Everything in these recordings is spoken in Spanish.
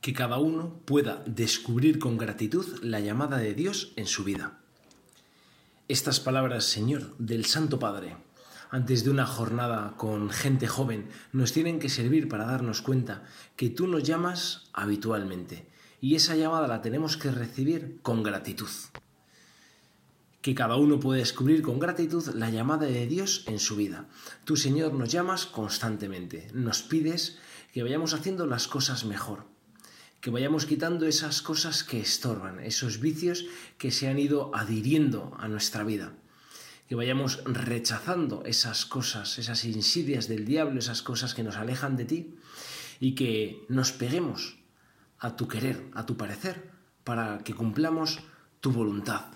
que cada uno pueda descubrir con gratitud la llamada de Dios en su vida. Estas palabras, Señor, del Santo Padre, antes de una jornada con gente joven, nos tienen que servir para darnos cuenta que tú nos llamas habitualmente y esa llamada la tenemos que recibir con gratitud. Que cada uno puede descubrir con gratitud la llamada de Dios en su vida. Tú, Señor, nos llamas constantemente, nos pides que vayamos haciendo las cosas mejor que vayamos quitando esas cosas que estorban, esos vicios que se han ido adhiriendo a nuestra vida, que vayamos rechazando esas cosas, esas insidias del diablo, esas cosas que nos alejan de ti, y que nos peguemos a tu querer, a tu parecer, para que cumplamos tu voluntad.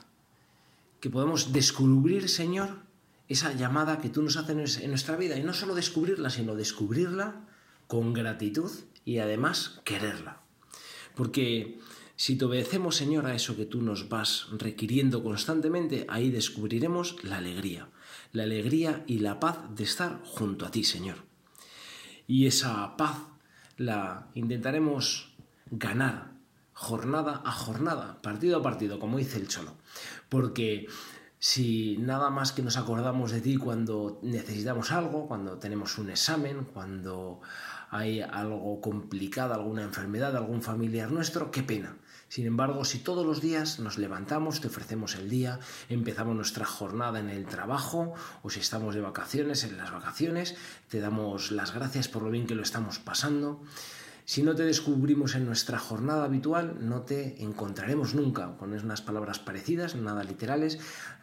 Que podamos descubrir, Señor, esa llamada que tú nos haces en nuestra vida, y no solo descubrirla, sino descubrirla con gratitud y además quererla. Porque si te obedecemos, Señor, a eso que tú nos vas requiriendo constantemente, ahí descubriremos la alegría, la alegría y la paz de estar junto a ti, Señor. Y esa paz la intentaremos ganar jornada a jornada, partido a partido, como dice el Cholo. Porque si nada más que nos acordamos de ti cuando necesitamos algo, cuando tenemos un examen, cuando hay algo complicado, alguna enfermedad, algún familiar nuestro, qué pena. Sin embargo, si todos los días nos levantamos, te ofrecemos el día, empezamos nuestra jornada en el trabajo o si estamos de vacaciones, en las vacaciones, te damos las gracias por lo bien que lo estamos pasando. Si no te descubrimos en nuestra jornada habitual, no te encontraremos nunca. Con unas palabras parecidas, nada literales,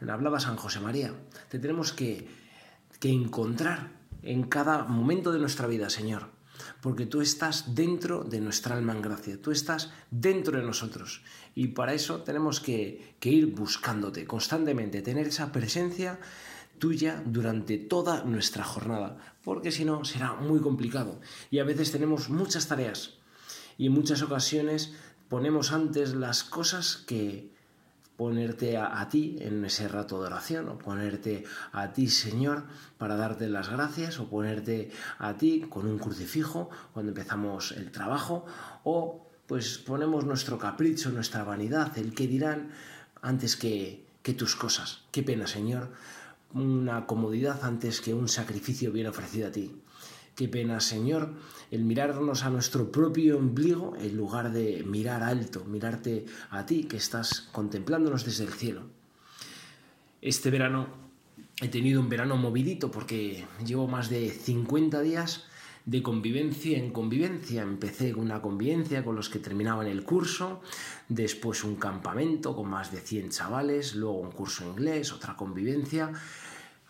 hablaba San José María. Te tenemos que, que encontrar en cada momento de nuestra vida, Señor porque tú estás dentro de nuestra alma en gracia, tú estás dentro de nosotros. Y para eso tenemos que, ir buscándote constantemente, tener esa presencia tuya durante toda nuestra jornada, porque si no será muy complicado. Y a veces tenemos muchas tareas y en muchas ocasiones ponemos antes las cosas que, ponerte a, ti en ese rato de oración o ponerte a ti Señor para darte las gracias o ponerte a ti con un crucifijo cuando empezamos el trabajo o pues ponemos nuestro capricho, nuestra vanidad, el que dirán antes que, que tus cosas. Qué pena Señor, una comodidad antes que un sacrificio bien ofrecido a ti. Qué pena, Señor, el mirarnos a nuestro propio ombligo en lugar de mirar alto, mirarte a ti que estás contemplándonos desde el cielo. Este verano he tenido un verano movidito porque llevo más de 50 días de convivencia en convivencia. Empecé con una convivencia con los que terminaban el curso, después un campamento con más de 100 chavales, luego un curso de inglés, otra convivencia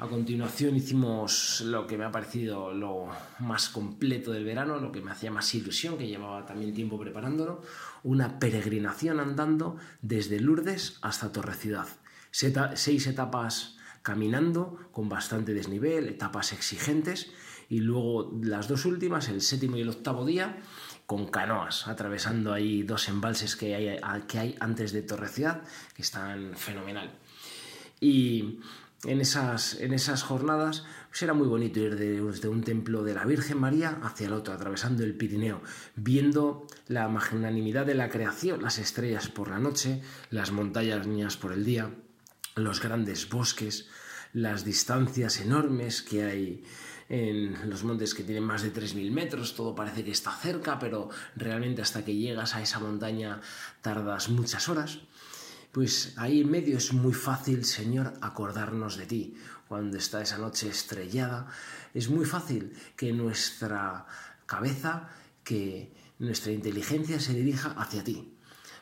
a continuación hicimos lo que me ha parecido lo más completo del verano, lo que me hacía más ilusión, que llevaba también tiempo preparándolo, una peregrinación andando desde Lourdes hasta Torre Ciudad. Seis etapas caminando con bastante desnivel, etapas exigentes, y luego las dos últimas, el séptimo y el octavo día, con canoas, atravesando ahí dos embalses que hay, que hay antes de Torre Ciudad, que están fenomenal. Y en esas, en esas jornadas, pues era muy bonito ir desde un templo de la Virgen María hacia el otro, atravesando el Pirineo, viendo la magnanimidad de la creación, las estrellas por la noche, las montañas por el día, los grandes bosques, las distancias enormes que hay en los montes que tienen más de 3.000 metros, todo parece que está cerca, pero realmente hasta que llegas a esa montaña tardas muchas horas pues ahí en medio es muy fácil, Señor, acordarnos de ti. Cuando está esa noche estrellada, es muy fácil que nuestra cabeza, que nuestra inteligencia se dirija hacia ti.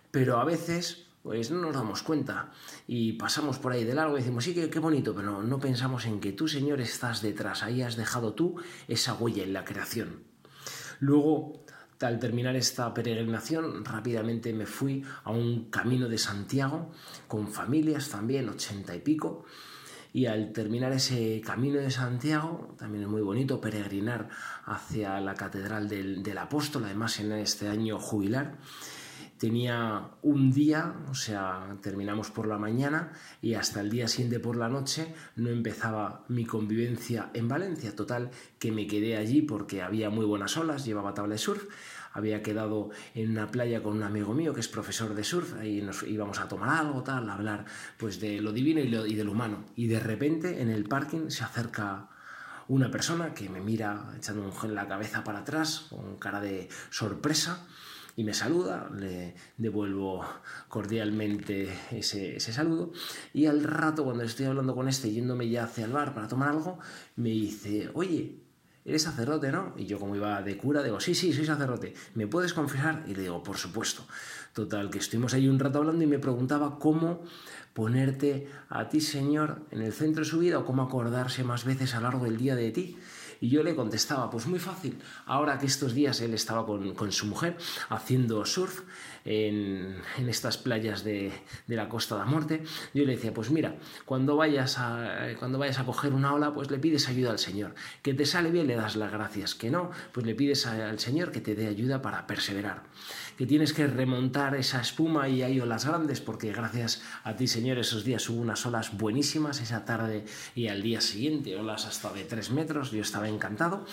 Pero a veces pues no nos damos cuenta y pasamos por ahí de largo y decimos, sí, qué, qué bonito, pero no pensamos en que tú, Señor, estás detrás, ahí has dejado tú esa huella en la creación. Luego al terminar esta peregrinación, rápidamente me fui a un camino de Santiago con familias también, ochenta y pico. Y al terminar ese camino de Santiago, también es muy bonito peregrinar hacia la Catedral del, del Apóstol, además en este año jubilar tenía un día, o sea, terminamos por la mañana y hasta el día siguiente por la noche no empezaba mi convivencia en Valencia. Total, que me quedé allí porque había muy buenas olas, llevaba tabla de surf, había quedado en una playa con un amigo mío que es profesor de surf, ahí nos íbamos a tomar algo, tal, a hablar pues de lo divino y, lo, y de lo humano. Y de repente en el parking se acerca una persona que me mira echando un en la cabeza para atrás, con cara de sorpresa, y me saluda, le devuelvo cordialmente ese, ese, saludo y al rato cuando estoy hablando con este yéndome ya hacia el bar para tomar algo, me dice, oye, eres sacerdote, ¿no? Y yo como iba de cura, digo, sí, sí, soy sacerdote, ¿me puedes confesar? Y le digo, por supuesto. Total, que estuvimos ahí un rato hablando y me preguntaba cómo ponerte a ti, Señor, en el centro de su vida o cómo acordarse más veces a lo largo del día de ti. Y yo le contestaba, pues muy fácil, ahora que estos días él estaba con, con su mujer haciendo surf en, en estas playas de, de, la Costa de la Muerte, yo le decía, pues mira, cuando vayas, a, cuando vayas a coger una ola, pues le pides ayuda al Señor. Que te sale bien, le das las gracias. Que no, pues le pides al Señor que te dé ayuda para perseverar. Que tienes que remontar esa espuma y hay olas grandes, porque gracias a ti, Señor, esos días hubo unas olas buenísimas, esa tarde y al día siguiente, olas hasta de tres metros, yo estaba encantado,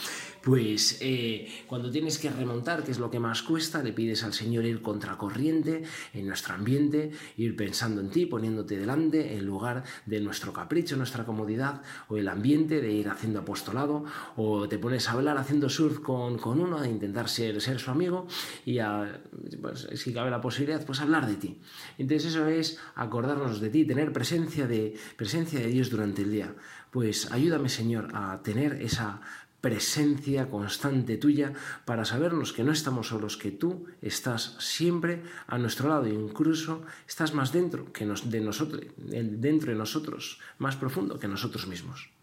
pues eh, cuando tienes que remontar, que es lo que más cuesta, le pides al Señor ir contra corriente en nuestro ambiente, ir pensando en ti, poniéndote delante en lugar de nuestro capricho, nuestra comodidad o el ambiente de ir haciendo apostolado o te pones a hablar haciendo surf con, con uno, a intentar ser, ser su amigo y a, pues, si cabe la posibilidad, pues hablar de ti. Entonces eso es acordarnos de ti, tener presencia de, presencia de Dios durante el día. Pues ayúdame Señor a tener esa presencia constante tuya para sabernos que no estamos solos, que tú estás siempre a nuestro lado incluso estás más dentro que nos, de nosotros, dentro de nosotros, más profundo que nosotros mismos.